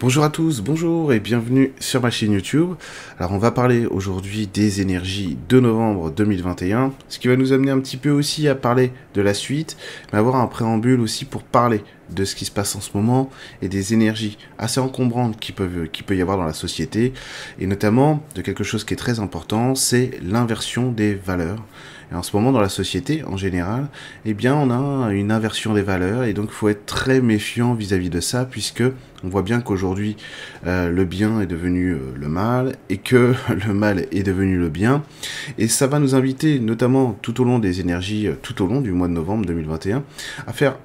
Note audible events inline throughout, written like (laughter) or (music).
Bonjour à tous, bonjour et bienvenue sur ma chaîne YouTube. Alors on va parler aujourd'hui des énergies de novembre 2021, ce qui va nous amener un petit peu aussi à parler de la suite, mais avoir un préambule aussi pour parler de ce qui se passe en ce moment et des énergies assez encombrantes qui peuvent qui peut y avoir dans la société et notamment de quelque chose qui est très important, c'est l'inversion des valeurs. Et en ce moment dans la société en général, eh bien on a une inversion des valeurs et donc il faut être très méfiant vis-à-vis -vis de ça puisque on voit bien qu'aujourd'hui, euh, le bien est devenu euh, le mal et que (laughs) le mal est devenu le bien. Et ça va nous inviter, notamment tout au long des énergies, euh, tout au long du mois de novembre 2021, à faire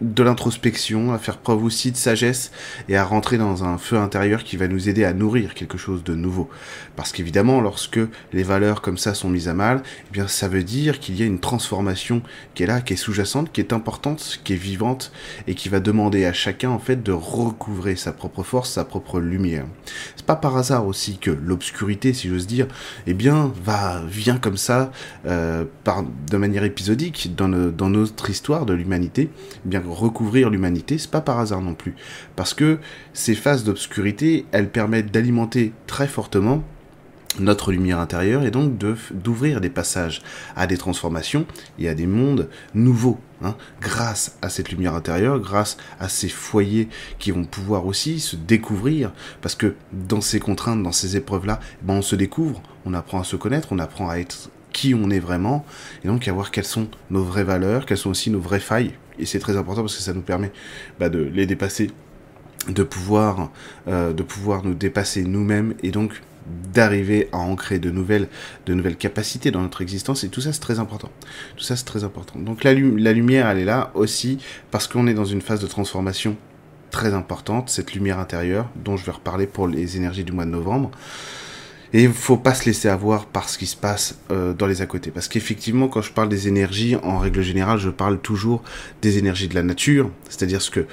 de l'introspection, à faire preuve aussi de sagesse et à rentrer dans un feu intérieur qui va nous aider à nourrir quelque chose de nouveau. Parce qu'évidemment, lorsque les valeurs comme ça sont mises à mal, eh bien ça veut dire qu'il y a une transformation qui est là, qui est sous-jacente, qui est importante, qui est vivante et qui va demander à chacun en fait de recouvrer sa propre force, sa propre lumière. C'est pas par hasard aussi que l'obscurité, si j'ose dire, eh bien va vient comme ça euh, par de manière épisodique dans, notre histoire de l'humanité, eh bien recouvrir l'humanité, c'est pas par hasard non plus. Parce que ces phases d'obscurité, elles permettent d'alimenter très fortement notre lumière intérieure et donc d'ouvrir des passages à des transformations et à des mondes nouveaux hein, grâce à cette lumière intérieure, grâce à ces foyers qui vont pouvoir aussi se découvrir. Parce que dans ces contraintes, dans ces épreuves-là, ben on se découvre, on apprend à se connaître, on apprend à être qui on est vraiment et donc à voir quelles sont nos vraies valeurs, quelles sont aussi nos vraies failles et c'est très important parce que ça nous permet bah, de les dépasser, de pouvoir, euh, de pouvoir nous dépasser nous-mêmes et donc d'arriver à ancrer de nouvelles, de nouvelles capacités dans notre existence et tout ça c'est très important. Tout ça c'est très important. Donc la, la lumière elle est là aussi parce qu'on est dans une phase de transformation très importante, cette lumière intérieure dont je vais reparler pour les énergies du mois de novembre. Et il faut pas se laisser avoir par ce qui se passe euh, dans les à côté. Parce qu'effectivement, quand je parle des énergies, en règle générale, je parle toujours des énergies de la nature, c'est-à-dire ce que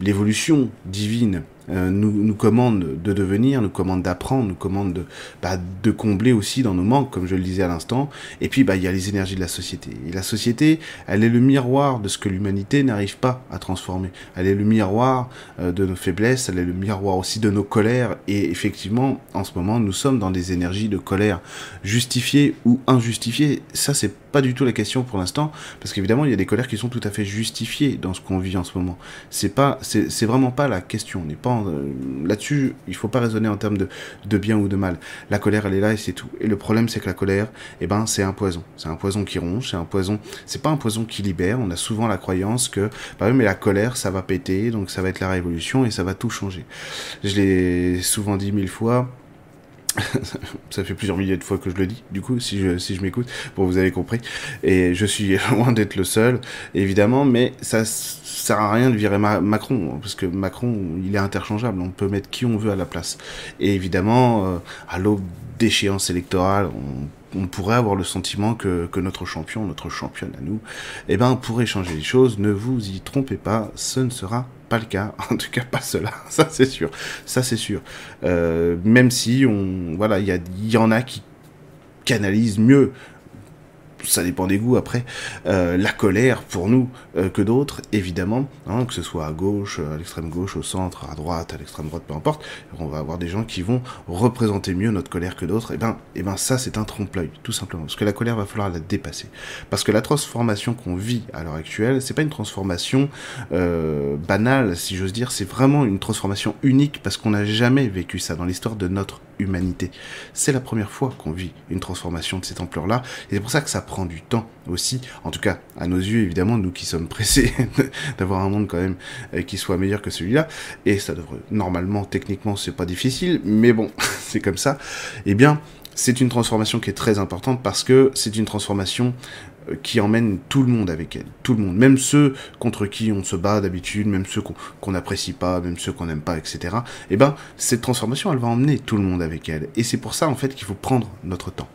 l'évolution divine euh, nous, nous, commande de devenir, nous commande d'apprendre, nous commande de, bah, de combler aussi dans nos manques, comme je le disais à l'instant. Et puis, bah, il y a les énergies de la société. Et la société, elle est le miroir de ce que l'humanité n'arrive pas à transformer. Elle est le miroir euh, de nos faiblesses, elle est le miroir aussi de nos colères. Et effectivement, en ce moment, nous sommes dans des énergies de colère justifiées ou injustifiées. Ça, c'est pas du tout la question pour l'instant, parce qu'évidemment, il y a des colères qui sont tout à fait justifiées dans ce qu'on vit en ce moment. C'est pas, c'est vraiment pas la question. On n'est pas euh, là-dessus. Il faut pas raisonner en termes de, de bien ou de mal. La colère, elle est là et c'est tout. Et le problème, c'est que la colère, eh ben, c'est un poison. C'est un poison qui ronge. C'est un poison. C'est pas un poison qui libère. On a souvent la croyance que, bah mais la colère, ça va péter, donc ça va être la révolution et ça va tout changer. Je l'ai souvent dit mille fois (laughs) ça fait plusieurs milliers de fois que je le dis, du coup, si je, m'écoute, bon, vous avez compris. Et je suis (laughs) loin d'être le seul, évidemment, mais ça sert à rien de virer Macron, parce que Macron, il est interchangeable, on peut mettre qui on veut à la place. Et évidemment, euh, à l'aube d'échéance électorale, on pourrait avoir le sentiment que, que, notre champion, notre championne à nous, eh ben, pourrait changer les choses. Ne vous y trompez pas, ce ne sera pas le cas, (laughs) en tout cas pas cela, (laughs) ça c'est sûr, ça c'est sûr. Euh, même si on, voilà, il y, y en a qui canalisent mieux ça dépend des goûts après, euh, la colère pour nous euh, que d'autres, évidemment, hein, que ce soit à gauche, à l'extrême gauche, au centre, à droite, à l'extrême droite, peu importe, on va avoir des gens qui vont représenter mieux notre colère que d'autres, et ben, et ben ça c'est un trompe-l'œil, tout simplement, parce que la colère va falloir la dépasser, parce que la transformation qu'on vit à l'heure actuelle, c'est pas une transformation euh, banale, si j'ose dire, c'est vraiment une transformation unique, parce qu'on n'a jamais vécu ça dans l'histoire de notre C'est la première fois qu'on vit une transformation de cette ampleur-là, et c'est pour ça que ça prend du temps aussi, en tout cas à nos yeux évidemment, nous qui sommes pressés (laughs) d'avoir un monde quand même euh, qui soit meilleur que celui-là, et ça devrait, normalement, techniquement, c'est pas difficile, mais bon, (laughs) c'est comme ça, eh bien, c'est une transformation qui est très importante parce que c'est une transformation qui emmène tout le monde avec elle, tout le monde, même ceux contre qui on se bat d'habitude, même ceux qu'on n'apprécie pas, même ceux qu'on n'aime pas, etc. Eh ben, cette transformation, elle va emmener tout le monde avec elle. Et c'est pour ça, en fait, qu'il faut prendre notre temps.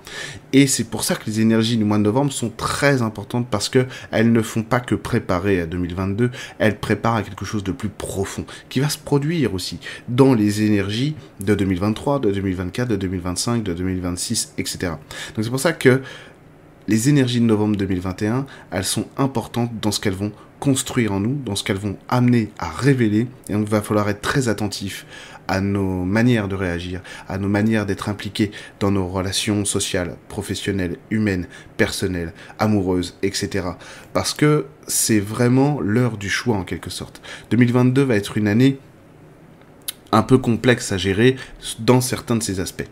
Et c'est pour ça que les énergies du mois de novembre sont très importantes parce que elles ne font pas que préparer à 2022, elles préparent à quelque chose de plus profond, qui va se produire aussi dans les énergies de 2023, de 2024, de 2025, de 2026, etc. Donc c'est pour ça que les énergies de novembre 2021, elles sont importantes dans ce qu'elles vont construire en nous, dans ce qu'elles vont amener à révéler, et donc il va falloir être très attentif à nos manières de réagir, à nos manières d'être impliqués dans nos relations sociales, professionnelles, humaines, personnelles, amoureuses, etc. Parce que c'est vraiment l'heure du choix en quelque sorte. 2022 va être une année un peu complexe à gérer dans certains de ces aspects,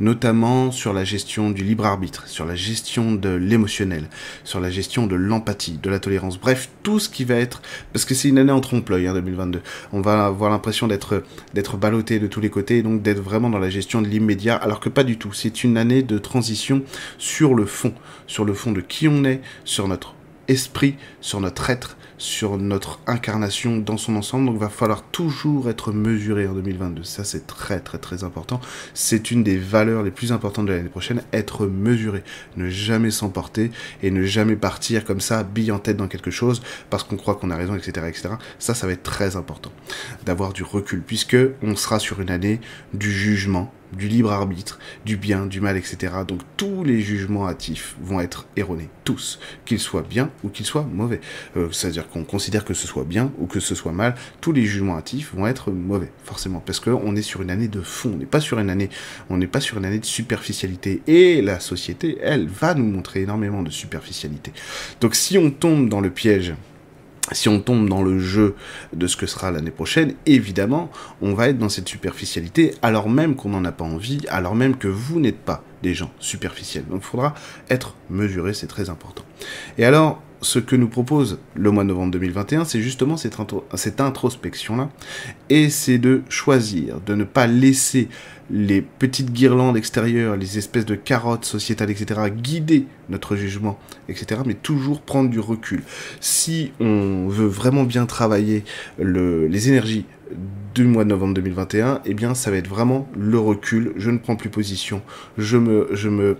notamment sur la gestion du libre arbitre, sur la gestion de l'émotionnel, sur la gestion de l'empathie, de la tolérance, bref, tout ce qui va être, parce que c'est une année en trompe-l'œil, hein, 2022. On va avoir l'impression d'être d'être ballotté de tous les côtés, donc d'être vraiment dans la gestion de l'immédiat, alors que pas du tout. C'est une année de transition sur le fond, sur le fond de qui on est, sur notre esprit, sur notre être, sur notre incarnation dans son ensemble. Donc, il va falloir toujours être mesuré en 2022. Ça, c'est très, très, très important. C'est une des valeurs les plus importantes de l'année prochaine. Être mesuré. Ne jamais s'emporter et ne jamais partir comme ça, bille en tête dans quelque chose parce qu'on croit qu'on a raison, etc., etc. Ça, ça va être très important. D'avoir du recul puisque on sera sur une année du jugement du libre arbitre, du bien, du mal, etc. Donc tous les jugements hâtifs vont être erronés, tous, qu'ils soient bien ou qu'ils soient mauvais. Euh, c'est-à-dire qu'on considère que ce soit bien ou que ce soit mal, tous les jugements hâtifs vont être mauvais, forcément, parce qu'on est sur une année de fond, on n'est pas sur une année, on n'est pas sur une année de superficialité. Et la société, elle, va nous montrer énormément de superficialité. Donc si on tombe dans le piège si on tombe dans le jeu de ce que sera l'année prochaine, évidemment, on va être dans cette superficialité, alors même qu'on n'en a pas envie, alors même que vous n'êtes pas des gens superficiels. Donc il faudra être mesuré, c'est très important. Et alors, ce que nous propose le mois de novembre 2021, c'est justement cette, introspection-là, et c'est de choisir, de ne pas laisser les petites guirlandes extérieures, les espèces de carottes sociétales, etc., guider notre jugement, etc., mais toujours prendre du recul. Si on veut vraiment bien travailler les énergies du mois de novembre 2021, eh bien, ça va être vraiment le recul. Je ne prends plus position. Je me, je me,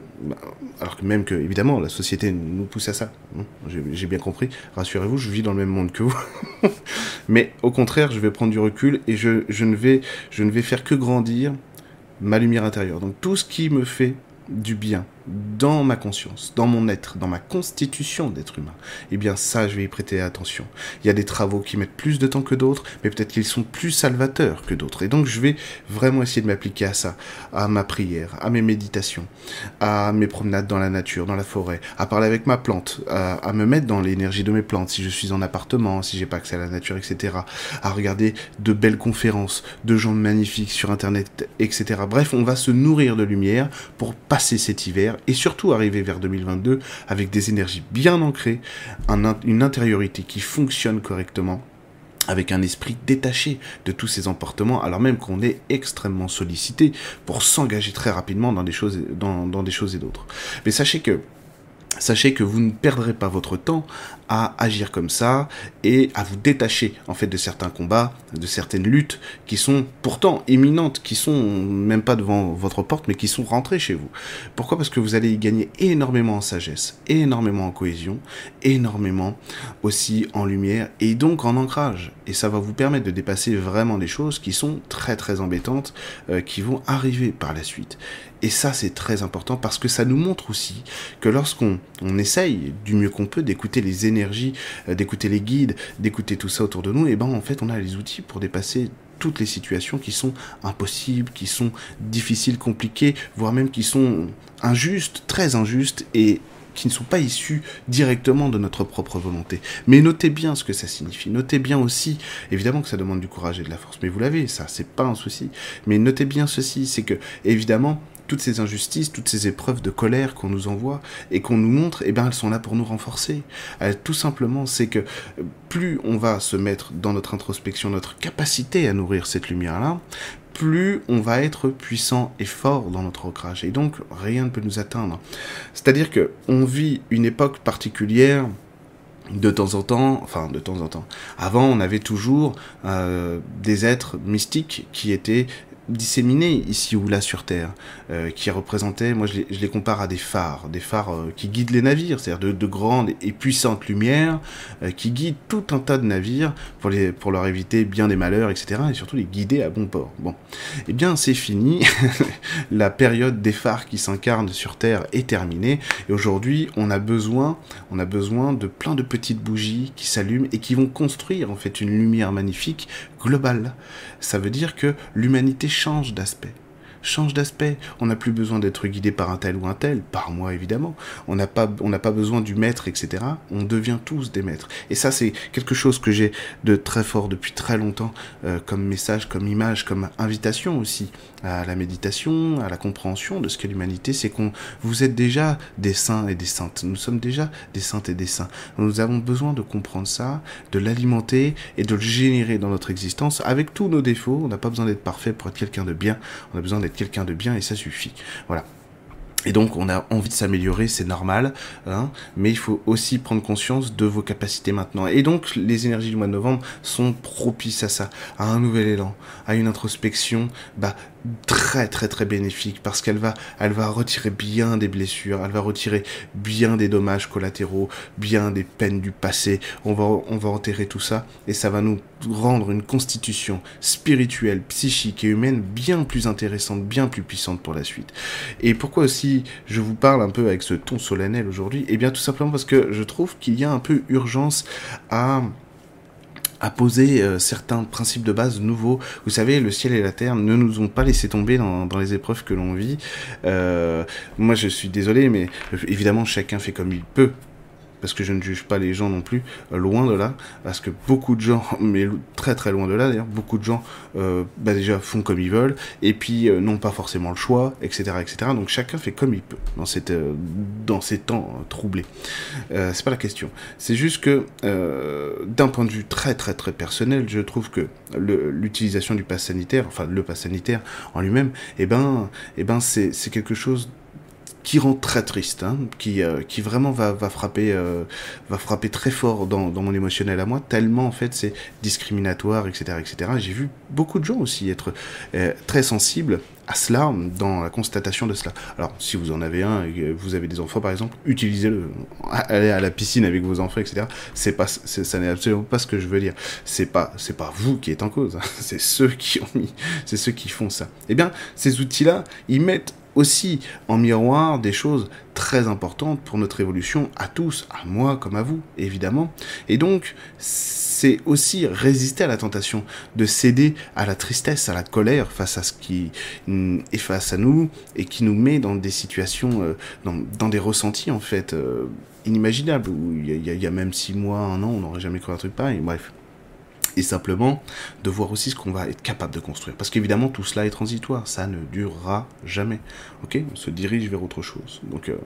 alors que même que, évidemment, la société nous pousse à ça. Hein, j'ai bien compris. Rassurez-vous, je vis dans le même monde que vous. (laughs) Mais au contraire, je vais prendre du recul et je, je ne vais, je ne vais faire que grandir ma lumière intérieure. Donc tout ce qui me fait du bien dans ma conscience, dans mon être, dans ma constitution d'être humain, eh bien ça, je vais y prêter attention. Il y a des travaux qui mettent plus de temps que d'autres, mais peut-être qu'ils sont plus salvateurs que d'autres. Et donc je vais vraiment essayer de m'appliquer à ça, à ma prière, à mes méditations, à mes promenades dans la nature, dans la forêt, à parler avec ma plante, à, me mettre dans l'énergie de mes plantes si je suis en appartement, si j'ai pas accès à la nature, etc. À regarder de belles conférences, de gens magnifiques sur Internet, etc. Bref, on va se nourrir de lumière pour passer cet hiver et surtout arriver vers 2022 avec des énergies bien ancrées, une intériorité qui fonctionne correctement avec un esprit détaché de tous ces emportements, alors même qu'on est extrêmement sollicité pour s'engager très rapidement dans des choses, dans, des choses et d'autres. Mais sachez que sachez que vous ne perdrez pas votre temps à agir comme ça et à vous détacher en fait de certains combats, de certaines luttes qui sont pourtant imminentes, qui sont même pas devant votre porte mais qui sont rentrées chez vous. Pourquoi? Parce que vous allez y gagner énormément en sagesse, énormément en cohésion, énormément aussi en lumière et donc en ancrage. Et ça va vous permettre de dépasser vraiment des choses qui sont très très embêtantes, euh, qui vont arriver par la suite. Et ça c'est très important parce que ça nous montre aussi que lorsqu'on on essaye du mieux qu'on peut d'écouter les énergies euh, d'écouter les guides, d'écouter tout ça autour de nous, et ben en fait on a les outils pour dépasser toutes les situations qui sont impossibles, qui sont difficiles, compliquées, voire même qui sont injustes, très injustes et qui ne sont pas issues directement de notre propre volonté. Mais notez bien ce que ça signifie. Notez bien aussi, évidemment que ça demande du courage et de la force, mais vous l'avez, ça, c'est pas un souci. Mais notez bien ceci, c'est que, évidemment, toutes ces injustices, toutes ces épreuves de colère qu'on nous envoie et qu'on nous montre, eh bien, elles sont là pour nous renforcer. Euh, tout simplement, c'est que plus on va se mettre dans notre introspection, notre capacité à nourrir cette lumière-là, plus on va être puissant et fort dans notre ancrage. Et donc, rien ne peut nous atteindre. C'est-à-dire que on vit une époque particulière de temps en temps, enfin de temps en temps. Avant, on avait toujours euh, des êtres mystiques qui étaient disséminés ici ou là sur Terre, euh, qui représentaient, moi je les, compare à des phares, des phares euh, qui guident les navires, c'est-à-dire de, grandes et puissantes lumières euh, qui guident tout un tas de navires pour, les, pour leur éviter bien des malheurs, etc. et surtout les guider à bon port. Bon, eh bien c'est fini, (laughs) la période des phares qui s'incarnent sur Terre est terminée, et aujourd'hui on a besoin, on a besoin de plein de petites bougies qui s'allument et qui vont construire en fait une lumière magnifique globale. Ça veut dire que l'humanité change d'aspect change d'aspect. On n'a plus besoin d'être guidé par un tel ou un tel, par moi évidemment. On n'a pas, pas besoin du maître, etc. On devient tous des maîtres. Et ça, c'est quelque chose que j'ai de très fort depuis très longtemps, euh, comme message, comme image, comme invitation aussi à la méditation, à la compréhension de ce qu'est l'humanité. C'est qu'on, vous êtes déjà des saints et des saintes. Nous sommes déjà des saintes et des saints. Nous avons besoin de comprendre ça, de l'alimenter et de le générer dans notre existence avec tous nos défauts. On n'a pas besoin d'être parfait pour être quelqu'un de bien. On a besoin d'être quelqu'un de bien et ça suffit. Voilà. Et donc on a envie de s'améliorer, c'est normal, hein, mais il faut aussi prendre conscience de vos capacités maintenant. Et donc les énergies du mois de novembre sont propices à ça, à un nouvel élan, à une introspection bah, très très très bénéfique parce qu'elle va elle va retirer bien des blessures, elle va retirer bien des dommages collatéraux, bien des peines du passé. On va on va enterrer tout ça et ça va nous rendre une constitution spirituelle, psychique et humaine bien plus intéressante, bien plus puissante pour la suite. Et pourquoi aussi je vous parle un peu avec ce ton solennel aujourd'hui Eh bien tout simplement parce que je trouve qu'il y a un peu urgence à à poser euh, certains principes de base nouveaux. Vous savez, le ciel et la terre ne nous ont pas laissé tomber dans, les épreuves que l'on vit. Euh, moi, je suis désolé, mais évidemment, chacun fait comme il peut parce que je ne juge pas les gens non plus, euh, loin de là, parce que beaucoup de gens, (laughs) mais très très loin de là d'ailleurs, beaucoup de gens euh, bah déjà font comme ils veulent, et puis euh, n'ont pas forcément le choix, etc., etc. Donc chacun fait comme il peut dans, cette, dans ces temps troublés. c'est pas la question. C'est juste que d'un point de vue très très très personnel, je trouve que l'utilisation du pass sanitaire, enfin le pass sanitaire en lui-même, eh ben, eh ben c'est quelque chose qui rend très triste, hein, qui, euh, qui vraiment va, va, frapper, euh, va frapper très fort dans, dans, mon émotionnel à moi, tellement en fait c'est discriminatoire, etc. etc. J'ai vu beaucoup de gens aussi être euh, très sensibles à cela, dans la constatation de cela. Alors, si vous en avez un vous avez des enfants, par exemple, utilisez-le. Allez à la piscine avec vos enfants, etc. C'est pas, ça n'est absolument pas ce que je veux dire. C'est pas, c'est pas vous qui êtes en cause. Hein. (laughs) C'est ceux qui ont mis, c'est ceux qui font ça. Eh bien, ces outils-là, ils mettent aussi en miroir des choses très importantes pour notre évolution à tous, à moi comme à vous, évidemment. Et donc, c'est aussi résister à la tentation de céder à la tristesse, à la colère face à ce qui est face à nous et qui nous met dans des situations, euh, dans, des ressentis en fait euh, inimaginables. Où il y, a même six mois, un an, on n'aurait jamais cru un truc pareil. Bref et simplement de voir aussi ce qu'on va être capable de construire. Parce qu'évidemment, tout cela est transitoire, ça ne durera jamais. Ok? On se dirige vers autre chose. Donc, euh,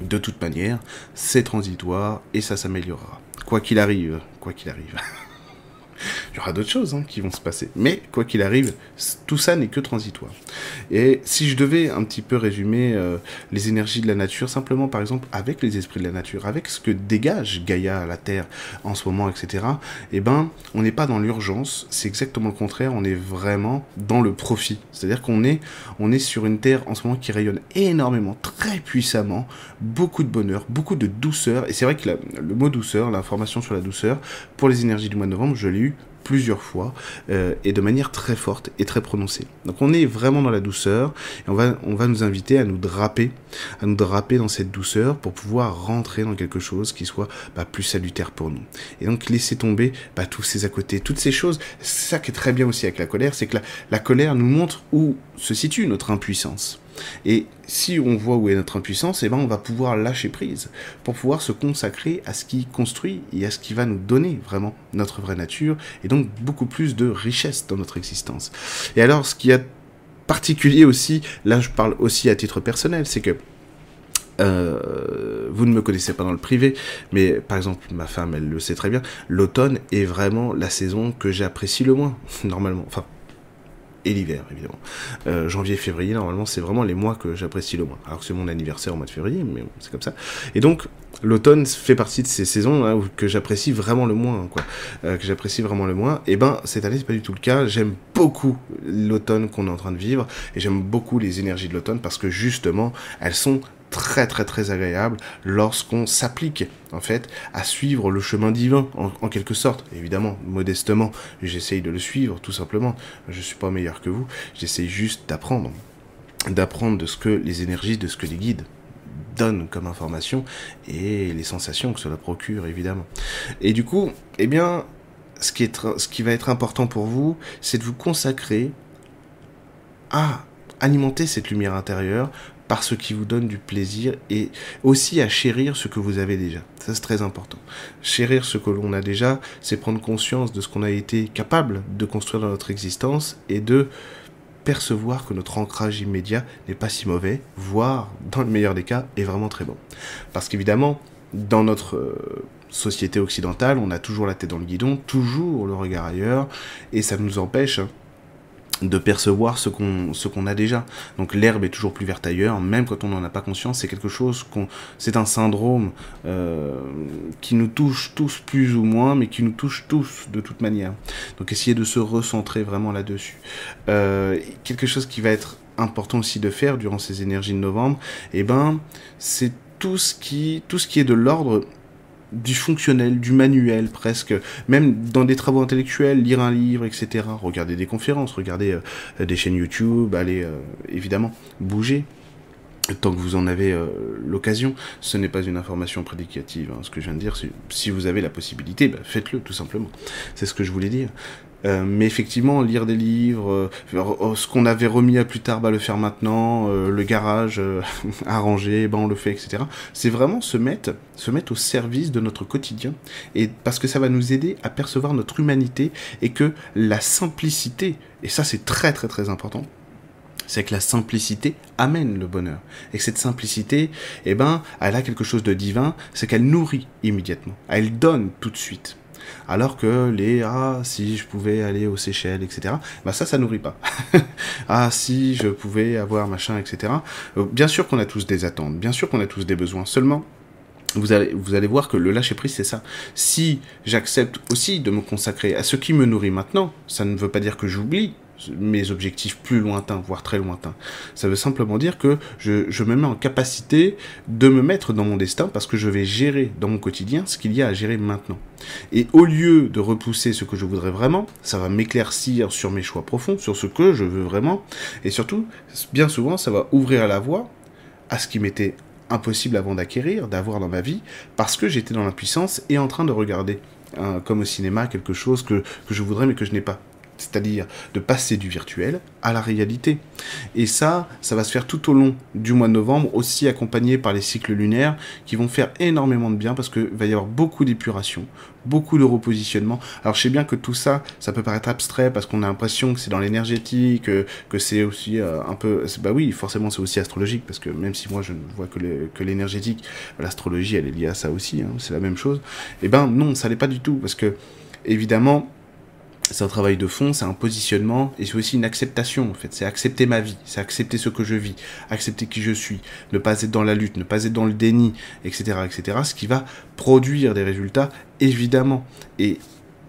de toute manière, c'est transitoire et ça s'améliorera. Quoi qu'il arrive, quoi qu'il arrive. (laughs) il y aura d'autres choses hein, qui vont se passer. Mais quoi qu'il arrive, tout ça n'est que transitoire. Et si je devais un petit peu résumer euh, les énergies de la nature, simplement par exemple avec les esprits de la nature, avec ce que dégage Gaïa, la Terre en ce moment, etc., eh ben, on n'est pas dans l'urgence, c'est exactement le contraire, on est vraiment dans le profit. C'est-à-dire qu'on est, on est sur une Terre en ce moment qui rayonne énormément, très puissamment, beaucoup de bonheur, beaucoup de douceur. Et c'est vrai que le mot douceur, l'information sur la douceur, pour les énergies du mois de novembre, je l'ai eu plusieurs fois euh, et de manière très forte et très prononcée. Donc on est vraiment dans la douceur et on va, on va nous inviter à nous draper, à nous draper dans cette douceur pour pouvoir rentrer dans quelque chose qui soit bah, plus salutaire pour nous. Et donc laisser tomber bah, tous ces à côté, toutes ces choses. Ça qui est très bien aussi avec la colère, c'est que la colère nous montre où se situe notre impuissance. Et si on voit où est notre impuissance, eh ben on va pouvoir lâcher prise pour pouvoir se consacrer à ce qui construit et à ce qui va nous donner vraiment notre vraie nature et donc beaucoup plus de richesse dans notre existence. Et alors, ce qui est particulier aussi, là je parle aussi à titre personnel, c'est que euh, vous ne me connaissez pas dans le privé, mais par exemple, ma femme, elle le sait très bien, l'automne est vraiment la saison que j'apprécie le moins, (laughs) normalement. Et l'hiver, évidemment. Euh, janvier, février, normalement, c'est vraiment les mois que j'apprécie le moins. Alors que c'est mon anniversaire au mois de février, mais c'est comme ça. Et donc, l'automne fait partie de ces saisons hein, que j'apprécie vraiment le moins, quoi. Euh, que j'apprécie vraiment le moins. Et ben, cette année, c'est pas du tout le cas. J'aime beaucoup l'automne qu'on est en train de vivre, et j'aime beaucoup les énergies de l'automne parce que justement, elles sont très très très agréable lorsqu'on s'applique en fait à suivre le chemin divin en, quelque sorte. Évidemment modestement j'essaye de le suivre tout simplement. Je suis pas meilleur que vous. J'essaye juste d'apprendre. D'apprendre de ce que les énergies de ce que les guides donnent comme information et les sensations que cela procure évidemment. Et du coup eh bien ce qui, est, ce qui va être important pour vous c'est de vous consacrer à alimenter cette lumière intérieure par ce qui vous donne du plaisir et aussi à chérir ce que vous avez déjà. Ça, c'est très important. Chérir ce que l'on a déjà, c'est prendre conscience de ce qu'on a été capable de construire dans notre existence et de percevoir que notre ancrage immédiat n'est pas si mauvais, voire, dans le meilleur des cas, est vraiment très bon. Parce qu'évidemment, dans notre euh, société occidentale, on a toujours la tête dans le guidon, toujours le regard ailleurs, et ça nous empêche de percevoir ce qu'on ce qu'on a déjà. Donc l'herbe est toujours plus verte ailleurs, même quand on n'en a pas conscience. C'est quelque chose qu'on, c'est un syndrome euh, qui nous touche tous plus ou moins, mais qui nous touche tous de toute manière. Donc essayer de se recentrer vraiment là-dessus. Euh, quelque chose qui va être important aussi de faire durant ces énergies de novembre, eh ben c'est tout ce qui tout ce qui est de l'ordre du fonctionnel, du manuel presque, même dans des travaux intellectuels, lire un livre, etc. Regarder des conférences, regarder euh, des chaînes YouTube, aller euh, évidemment bouger. Tant que vous en avez euh, l'occasion, ce n'est pas une information prédicative. Hein, ce que je viens de dire, si vous avez la possibilité, bah, faites-le tout simplement. C'est ce que je voulais dire. Euh, mais effectivement, lire des livres, euh, ce qu'on avait remis à plus tard, bah, le faire maintenant, euh, le garage (laughs) arrangé, bah, on le fait, etc. C'est vraiment se mettre, se mettre au service de notre quotidien, et parce que ça va nous aider à percevoir notre humanité et que la simplicité, et ça c'est très très très important, c'est que la simplicité amène le bonheur. Et que cette simplicité, eh ben, elle a quelque chose de divin, c'est qu'elle nourrit immédiatement. Elle donne tout de suite. Alors que les ah si je pouvais aller aux Seychelles, etc. Bah ça, ça nourrit pas. (laughs) ah si je pouvais avoir machin, etc. Euh, bien sûr qu'on a tous des attentes, bien sûr qu'on a tous des besoins. Seulement, vous allez, vous allez voir que le lâcher prise, c'est ça. Si j'accepte aussi de me consacrer à ce qui me nourrit maintenant, ça ne veut pas dire que j'oublie mes objectifs plus lointains, voire très lointains. Ça veut simplement dire que je, me mets en capacité de me mettre dans mon destin parce que je vais gérer dans mon quotidien ce qu'il y a à gérer maintenant. Et au lieu de repousser ce que je voudrais vraiment, ça va m'éclaircir sur mes choix profonds, sur ce que je veux vraiment. Et surtout, bien souvent, ça va ouvrir la voie à ce qui m'était impossible avant d'acquérir, d'avoir dans ma vie, parce que j'étais dans l'impuissance et en train de regarder, hein, comme au cinéma, quelque chose que je voudrais mais que je n'ai pas c'est-à-dire de passer du virtuel à la réalité. Et ça, ça va se faire tout au long du mois de novembre, aussi accompagné par les cycles lunaires qui vont faire énormément de bien parce qu'il va y avoir beaucoup d'épuration, beaucoup de repositionnement. Alors je sais bien que tout ça, ça peut paraître abstrait parce qu'on a l'impression que c'est dans l'énergétique, que, c'est aussi euh, un peu... Bah oui, forcément c'est aussi astrologique parce que même si moi je ne vois que l'énergétique, l'astrologie elle est liée à ça aussi, hein, c'est la même chose. Et eh ben non, ça l'est pas du tout parce que évidemment c'est un travail de fond, c'est un positionnement et c'est aussi une acceptation en fait. C'est accepter ma vie, c'est accepter ce que je vis, accepter qui je suis, ne pas être dans la lutte, ne pas être dans le déni, etc., etc. Ce qui va produire des résultats évidemment. Et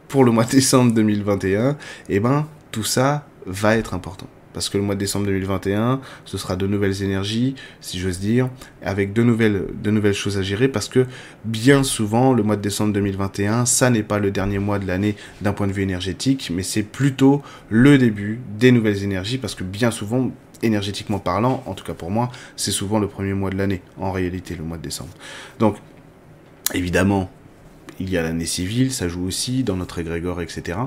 pour le mois de décembre 2021, eh ben tout ça va être important parce que le mois de décembre 2021, ce sera de nouvelles énergies, si j'ose dire, avec de nouvelles, de nouvelles choses à gérer, parce que bien souvent, le mois de décembre 2021, ça n'est pas le dernier mois de l'année d'un point de vue énergétique, mais c'est plutôt le début des nouvelles énergies, parce que bien souvent, énergétiquement parlant, en tout cas pour moi, c'est souvent le premier mois de l'année, en réalité, le mois de décembre. Donc, évidemment, il y a l'année civile, ça joue aussi dans notre égrégore, etc.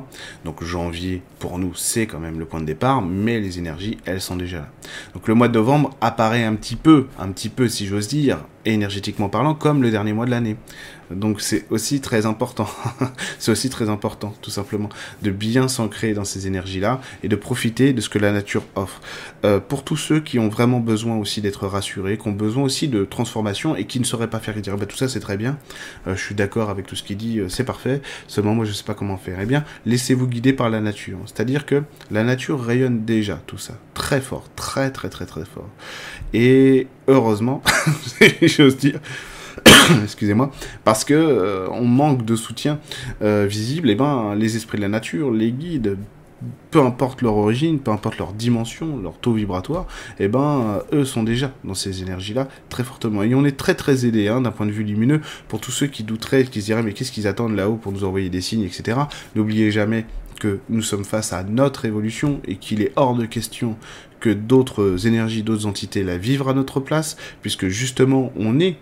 Donc janvier, pour nous, c'est quand même le point de départ, mais les énergies, elles sont déjà là. Donc le mois de novembre apparaît un petit peu, un petit peu, si j'ose dire, énergétiquement parlant, comme le dernier mois de l'année. Donc c'est aussi très important. (laughs) c'est aussi très important, tout simplement, de bien s'ancrer dans ces énergies-là et de profiter de ce que la nature offre. Euh, pour tous ceux qui ont vraiment besoin aussi d'être rassurés, qui ont besoin aussi de transformation et qui ne sauraient pas faire, dire bah, tout ça c'est très bien, euh, je suis d'accord avec tout ce qu'il dit, euh, c'est parfait, seulement moi je sais pas comment faire. Eh bien, laissez-vous guider par la nature. C'est-à-dire que la nature rayonne déjà tout ça, très fort, très très très très fort. Et heureusement, (laughs) j'ose dire, (coughs) excusez-moi, parce que euh, on manque de soutien euh, visible, et eh ben les esprits de la nature, les guides, peu importe leur origine, peu importe leur dimension, leur taux vibratoire, et eh ben eux sont déjà dans ces énergies-là très fortement. Et on est très très aidé hein, d'un point de vue lumineux pour tous ceux qui douteraient, qui se diraient mais qu'est-ce qu'ils attendent là-haut pour nous envoyer des signes, etc. N'oubliez jamais que nous sommes face à notre évolution et qu'il est hors de question que d'autres énergies, d'autres entités la vivent à notre place, puisque justement on est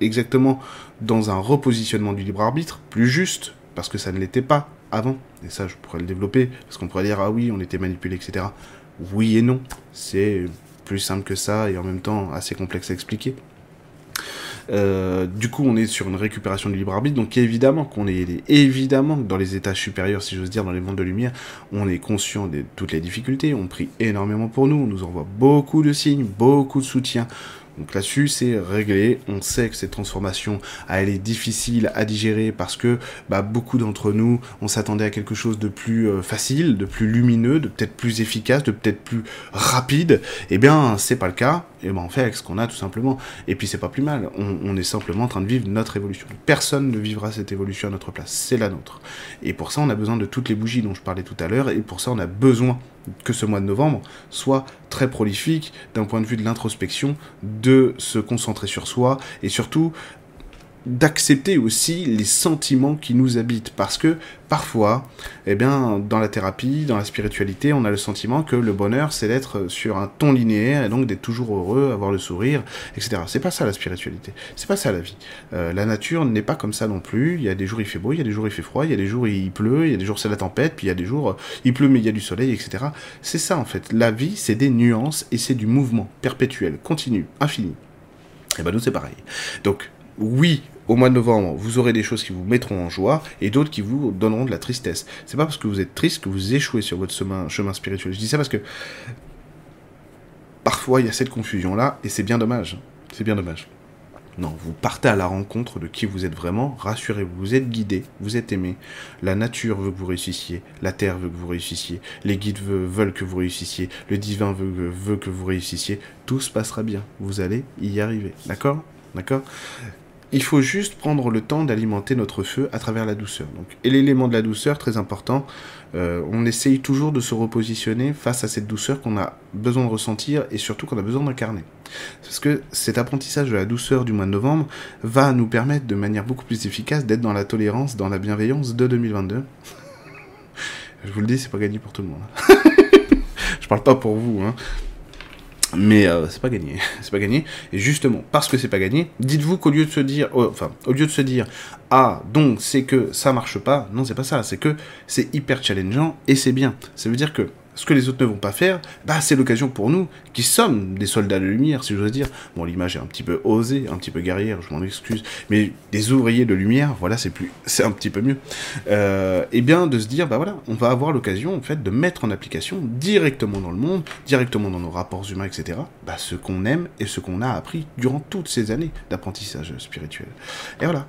exactement dans un repositionnement du libre arbitre, plus juste, parce que ça ne l'était pas avant. Et ça, je pourrais le développer, parce qu'on pourrait dire, ah oui, on était manipulé, etc. Oui et non. C'est plus simple que ça, et en même temps assez complexe à expliquer. Euh, du coup, on est sur une récupération du libre arbitre, donc évidemment qu'on est. Évidemment que dans les étages supérieurs, si j'ose dire, dans les mondes de lumière, on est conscient de toutes les difficultés, on prie énormément pour nous, on nous envoie beaucoup de signes, beaucoup de soutien. Donc là-dessus, c'est réglé. On sait que cette transformation, elle est difficile à digérer parce que bah, beaucoup d'entre nous, on s'attendait à quelque chose de plus euh, facile, de plus lumineux, de peut-être plus efficace, de peut-être plus rapide. Eh bien, c'est pas le cas. Et ben on fait avec ce qu'on a tout simplement. Et puis c'est pas plus mal. On, on, est simplement en train de vivre notre évolution. Personne ne vivra cette évolution à notre place. C'est la nôtre. Et pour ça, on a besoin de toutes les bougies dont je parlais tout à l'heure. Et pour ça, on a besoin que ce mois de novembre soit très prolifique d'un point de vue de l'introspection, de se concentrer sur soi et surtout d'accepter aussi les sentiments qui nous habitent. Parce que parfois eh bien dans la thérapie dans la spiritualité on a le sentiment que le bonheur c'est d'être sur un ton linéaire et donc d'être toujours heureux avoir le sourire etc c'est pas ça la spiritualité. C'est pas ça la vie. Euh, la nature n'est pas comme ça non plus. Il y a des jours il fait beau il y a des jours il fait froid il y a des jours il pleut il y a des jours c'est la tempête puis il y a des jours il pleut mais il y a du soleil etc c'est ça en fait. La vie c'est des nuances et c'est du mouvement perpétuel continu infini. Et ben nous c'est pareil. Donc oui, au mois de novembre, vous aurez des choses qui vous mettront en joie et d'autres qui vous donneront de la tristesse. C'est pas parce que vous êtes triste que vous échouez sur votre chemin, spirituel. Je dis ça parce que parfois il y a cette confusion là et c'est bien dommage. C'est bien dommage. Non, vous partez à la rencontre de qui vous êtes vraiment, rassurez-vous, vous êtes guidé, vous êtes aimé, la nature veut que vous réussissiez, la terre veut que vous réussissiez, les guides veulent que vous réussissiez, le divin veut, veut que vous réussissiez, tout se passera bien, vous allez y arriver, d'accord? D'accord? Il faut juste prendre le temps d'alimenter notre feu à travers la douceur. Donc, et l'élément de la douceur, très important, euh, on essaye toujours de se repositionner face à cette douceur qu'on a besoin de ressentir et surtout qu'on a besoin d'incarner. Parce que cet apprentissage de la douceur du mois de novembre va nous permettre de manière beaucoup plus efficace d'être dans la tolérance, dans la bienveillance de 2022. (laughs) Je vous le dis, c'est pas gagné pour tout le monde. (laughs) Je parle pas pour vous, hein. Mais euh, c'est pas gagné, (laughs) c'est pas gagné. Et justement, parce que c'est pas gagné, dites-vous qu'au lieu de se dire, oh, enfin, au lieu de se dire, ah, donc c'est que ça marche pas, non, c'est pas ça, c'est que c'est hyper challengeant et c'est bien. Ça veut dire que ce que les autres ne vont pas faire, bah, c'est l'occasion pour nous, qui sommes des soldats de lumière, si j'ose dire. Bon, l'image est un petit peu osée, un petit peu guerrière, je m'en excuse, mais des ouvriers de lumière, voilà, c'est plus, (laughs) c'est un petit peu mieux. Euh, et bien de se dire, bah voilà, on va avoir l'occasion, en fait, de mettre en application directement dans le monde, directement dans nos rapports humains, etc., bah, ce qu'on aime et ce qu'on a appris durant toutes ces années d'apprentissage spirituel. Et voilà.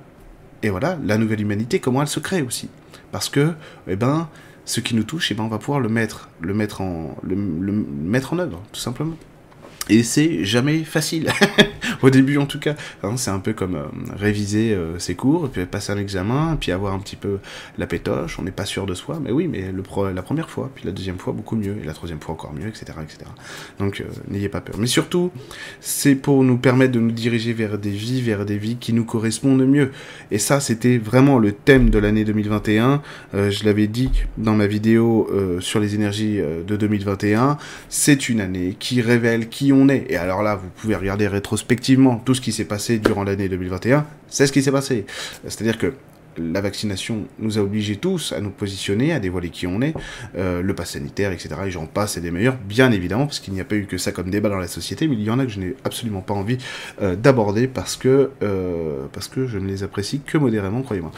Et voilà, la nouvelle humanité, comment elle se crée aussi. Parce que, eh ben, ce qui nous touche, et eh ben on va pouvoir le mettre, le mettre en, le, le mettre en œuvre, tout simplement. Et c'est jamais facile. (laughs) (laughs) Au début, en tout cas. Hein, c'est un peu comme euh, réviser euh, ses cours, puis passer un examen, puis avoir un petit peu la pétoche. On n'est pas sûr de soi, mais oui, mais la première fois, puis la deuxième fois, beaucoup mieux, et la troisième fois encore mieux, etc. etc. Donc, euh, n'ayez pas peur. Mais surtout, c'est pour nous permettre de nous diriger vers des vies, vers des vies qui nous correspondent mieux. Et ça, c'était vraiment le thème de l'année 2021. je l'avais dit dans ma vidéo sur les énergies de 2021. C'est une année qui révèle qui on est. Et alors là, vous pouvez regarder rétrospectivement tout ce qui s'est passé durant l'année 2021, c'est ce qui s'est passé. C'est-à-dire que la vaccination nous a obligés tous à nous positionner, à dévoiler qui on est, euh, le pass sanitaire, etc. Et j'en passe, et des meilleurs, bien évidemment, parce qu'il n'y a pas eu que ça comme débat dans la société, mais il y en a que je n'ai absolument pas envie euh, d'aborder parce que euh, parce que je ne les apprécie que modérément, croyez-moi.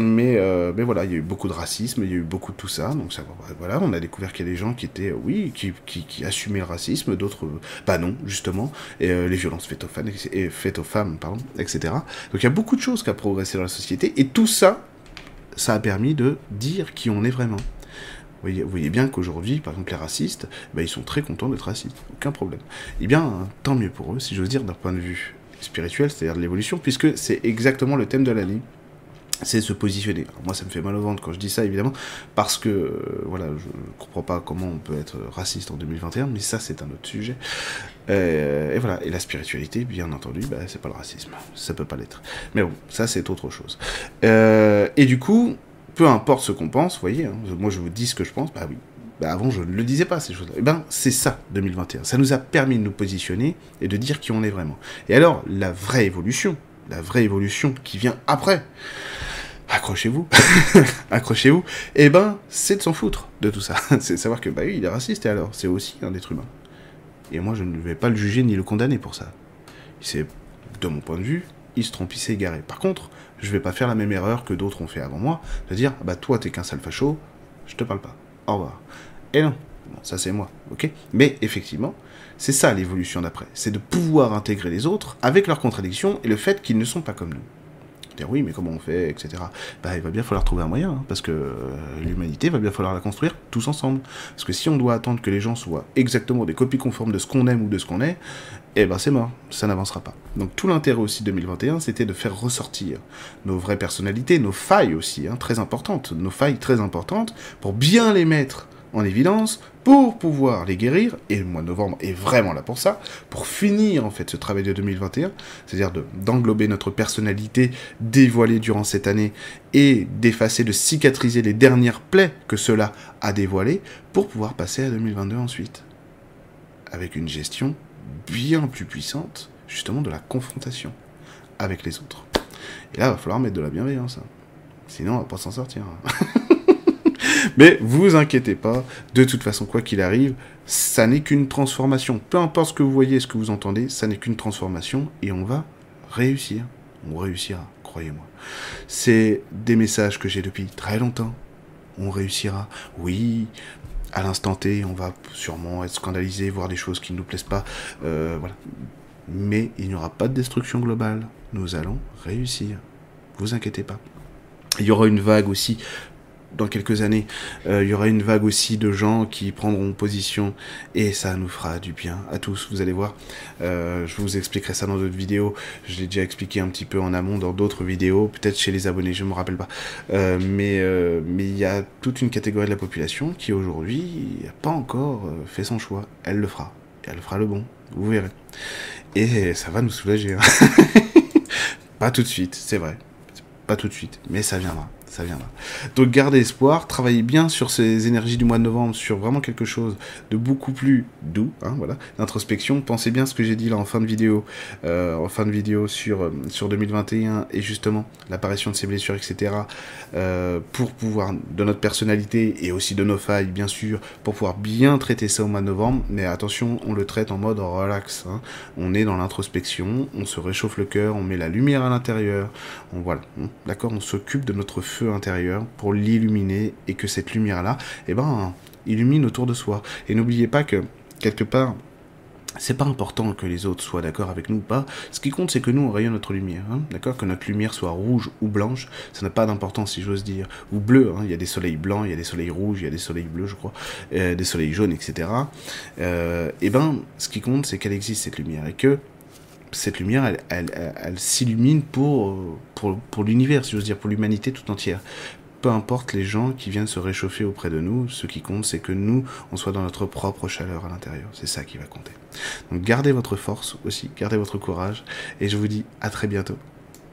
Mais mais voilà, il y a eu beaucoup de racisme, il y a eu beaucoup de tout ça, donc ça, voilà, on a découvert qu'il y a des gens qui étaient, oui, qui, qui, qui assumaient le racisme, d'autres, bah non, justement, et les violences faites aux femmes, pardon, etc. Donc il y a beaucoup de choses qui a progressé dans la société, et tout ça, ça a permis de dire qui on est vraiment. Vous voyez, bien qu'aujourd'hui, par exemple, les racistes, bah, ils sont très contents d'être racistes, aucun problème. Eh bien, tant mieux pour eux, si j'ose dire, d'un point de vue spirituel, c'est-à-dire de l'évolution, puisque c'est exactement le thème de la ligne c'est se positionner. moi, ça me fait mal au ventre quand je dis ça, évidemment, parce que, euh, voilà, je comprends pas comment on peut être raciste en 2021, mais ça, c'est un autre sujet. Euh, et voilà, et la spiritualité, bien entendu, bah, c'est pas le racisme, ça peut pas l'être. Mais bon, ça, c'est autre chose. Euh, et du coup, peu importe ce qu'on pense, vous voyez, hein, moi, je vous dis ce que je pense, bah oui, bah avant, je ne le disais pas, ces choses-là. Eh ben, c'est ça, 2021. Ça nous a permis de nous positionner et de dire qui on est vraiment. Et alors, la vraie évolution, la vraie évolution qui vient après, accrochez-vous, (laughs) accrochez-vous, eh ben, c'est de s'en foutre de tout ça. (laughs) c'est de savoir que, bah oui, il est raciste, et alors, c'est aussi un être humain. Et moi, je ne vais pas le juger ni le condamner pour ça. C'est, de mon point de vue, il se trompe, il s'est égaré. Par contre, je vais pas faire la même erreur que d'autres ont fait avant moi, de dire, ah bah toi, t'es qu'un sale facho, je te parle pas. Au revoir. Et non, ça c'est moi, ok? Mais effectivement, c'est ça l'évolution d'après. C'est de pouvoir intégrer les autres avec leurs contradictions et le fait qu'ils ne sont pas comme nous oui, mais comment on fait, etc. Bah, il va bien falloir trouver un moyen, hein, parce que euh, l'humanité va bien falloir la construire tous ensemble. Parce que si on doit attendre que les gens soient exactement des copies conformes de ce qu'on aime ou de ce qu'on est, eh ben c'est mort, ça n'avancera pas. Donc tout l'intérêt aussi 2021, c'était de faire ressortir nos vraies personnalités, nos failles aussi, hein, très importantes, nos failles très importantes, pour bien les mettre en évidence pour pouvoir les guérir, et le mois de novembre est vraiment là pour ça, pour finir en fait ce travail de 2021, c'est-à-dire d'englober notre personnalité dévoilée durant cette année et d'effacer, de cicatriser les dernières plaies que cela a dévoilées, pour pouvoir passer à 2022 ensuite. Avec une gestion bien plus puissante, justement, de la confrontation avec les autres. Et là, il va falloir mettre de la bienveillance. Hein. Sinon, on va pas s'en sortir. Hein. (laughs) Mais vous inquiétez pas, de toute façon, quoi qu'il arrive, ça n'est qu'une transformation. Peu importe ce que vous voyez, ce que vous entendez, ça n'est qu'une transformation et on va réussir. On réussira, croyez-moi. C'est des messages que j'ai depuis très longtemps. On réussira. Oui, à l'instant T, on va sûrement être scandalisé, voir des choses qui ne nous plaisent pas. Euh, voilà. Mais il n'y aura pas de destruction globale. Nous allons réussir. Vous inquiétez pas. Il y aura une vague aussi dans quelques années, euh, il y aura une vague aussi de gens qui prendront position et ça nous fera du bien à tous, vous allez voir. Euh, je vous expliquerai ça dans d'autres vidéos. Je l'ai déjà expliqué un petit peu en amont dans d'autres vidéos, peut-être chez les abonnés, je ne me rappelle pas. Euh, mais mais il y a toute une catégorie de la population qui aujourd'hui n'a pas encore fait son choix. Elle le fera. Elle fera le bon, vous verrez. Et ça va nous soulager. Hein. (laughs) pas tout de suite, c'est vrai. Pas tout de suite, mais ça viendra ça viendra. Donc gardez espoir, travaillez bien sur ces énergies du mois de novembre, sur vraiment quelque chose de beaucoup plus doux, hein, voilà, d'introspection. Pensez bien ce que j'ai dit là en fin de vidéo, euh, en fin de vidéo sur, euh, sur 2021 et justement l'apparition de ces blessures, etc. Euh, pour pouvoir, de notre personnalité et aussi de nos failles, bien sûr, pour pouvoir bien traiter ça au mois de novembre. Mais attention, on le traite en mode relax. Hein. On est dans l'introspection, on se réchauffe le cœur, on met la lumière à l'intérieur, on voilà, d'accord, on s'occupe de notre feu intérieur pour l'illuminer et que cette lumière-là, eh ben, illumine autour de soi. Et n'oubliez pas que, quelque part, c'est pas important que les autres soient d'accord avec nous ou pas. Ce qui compte, c'est que nous, on rayonne notre lumière. Hein. d'accord? Que notre lumière soit rouge ou blanche, ça n'a pas d'importance, si j'ose dire. Ou bleu, hein. il y a des soleils blancs, il y a des soleils rouges, il y a des soleils bleus, je crois, euh, des soleils jaunes, etc. Euh, et ben, ce qui compte, c'est qu'elle existe, cette lumière. Et que cette lumière, elle, elle, s'illumine pour, pour, pour l'univers, si j'ose dire, pour l'humanité tout entière. Peu importe les gens qui viennent se réchauffer auprès de nous, ce qui compte, c'est que nous, on soit dans notre propre chaleur à l'intérieur. C'est ça qui va compter. Donc gardez votre force aussi, gardez votre courage, et je vous dis à très bientôt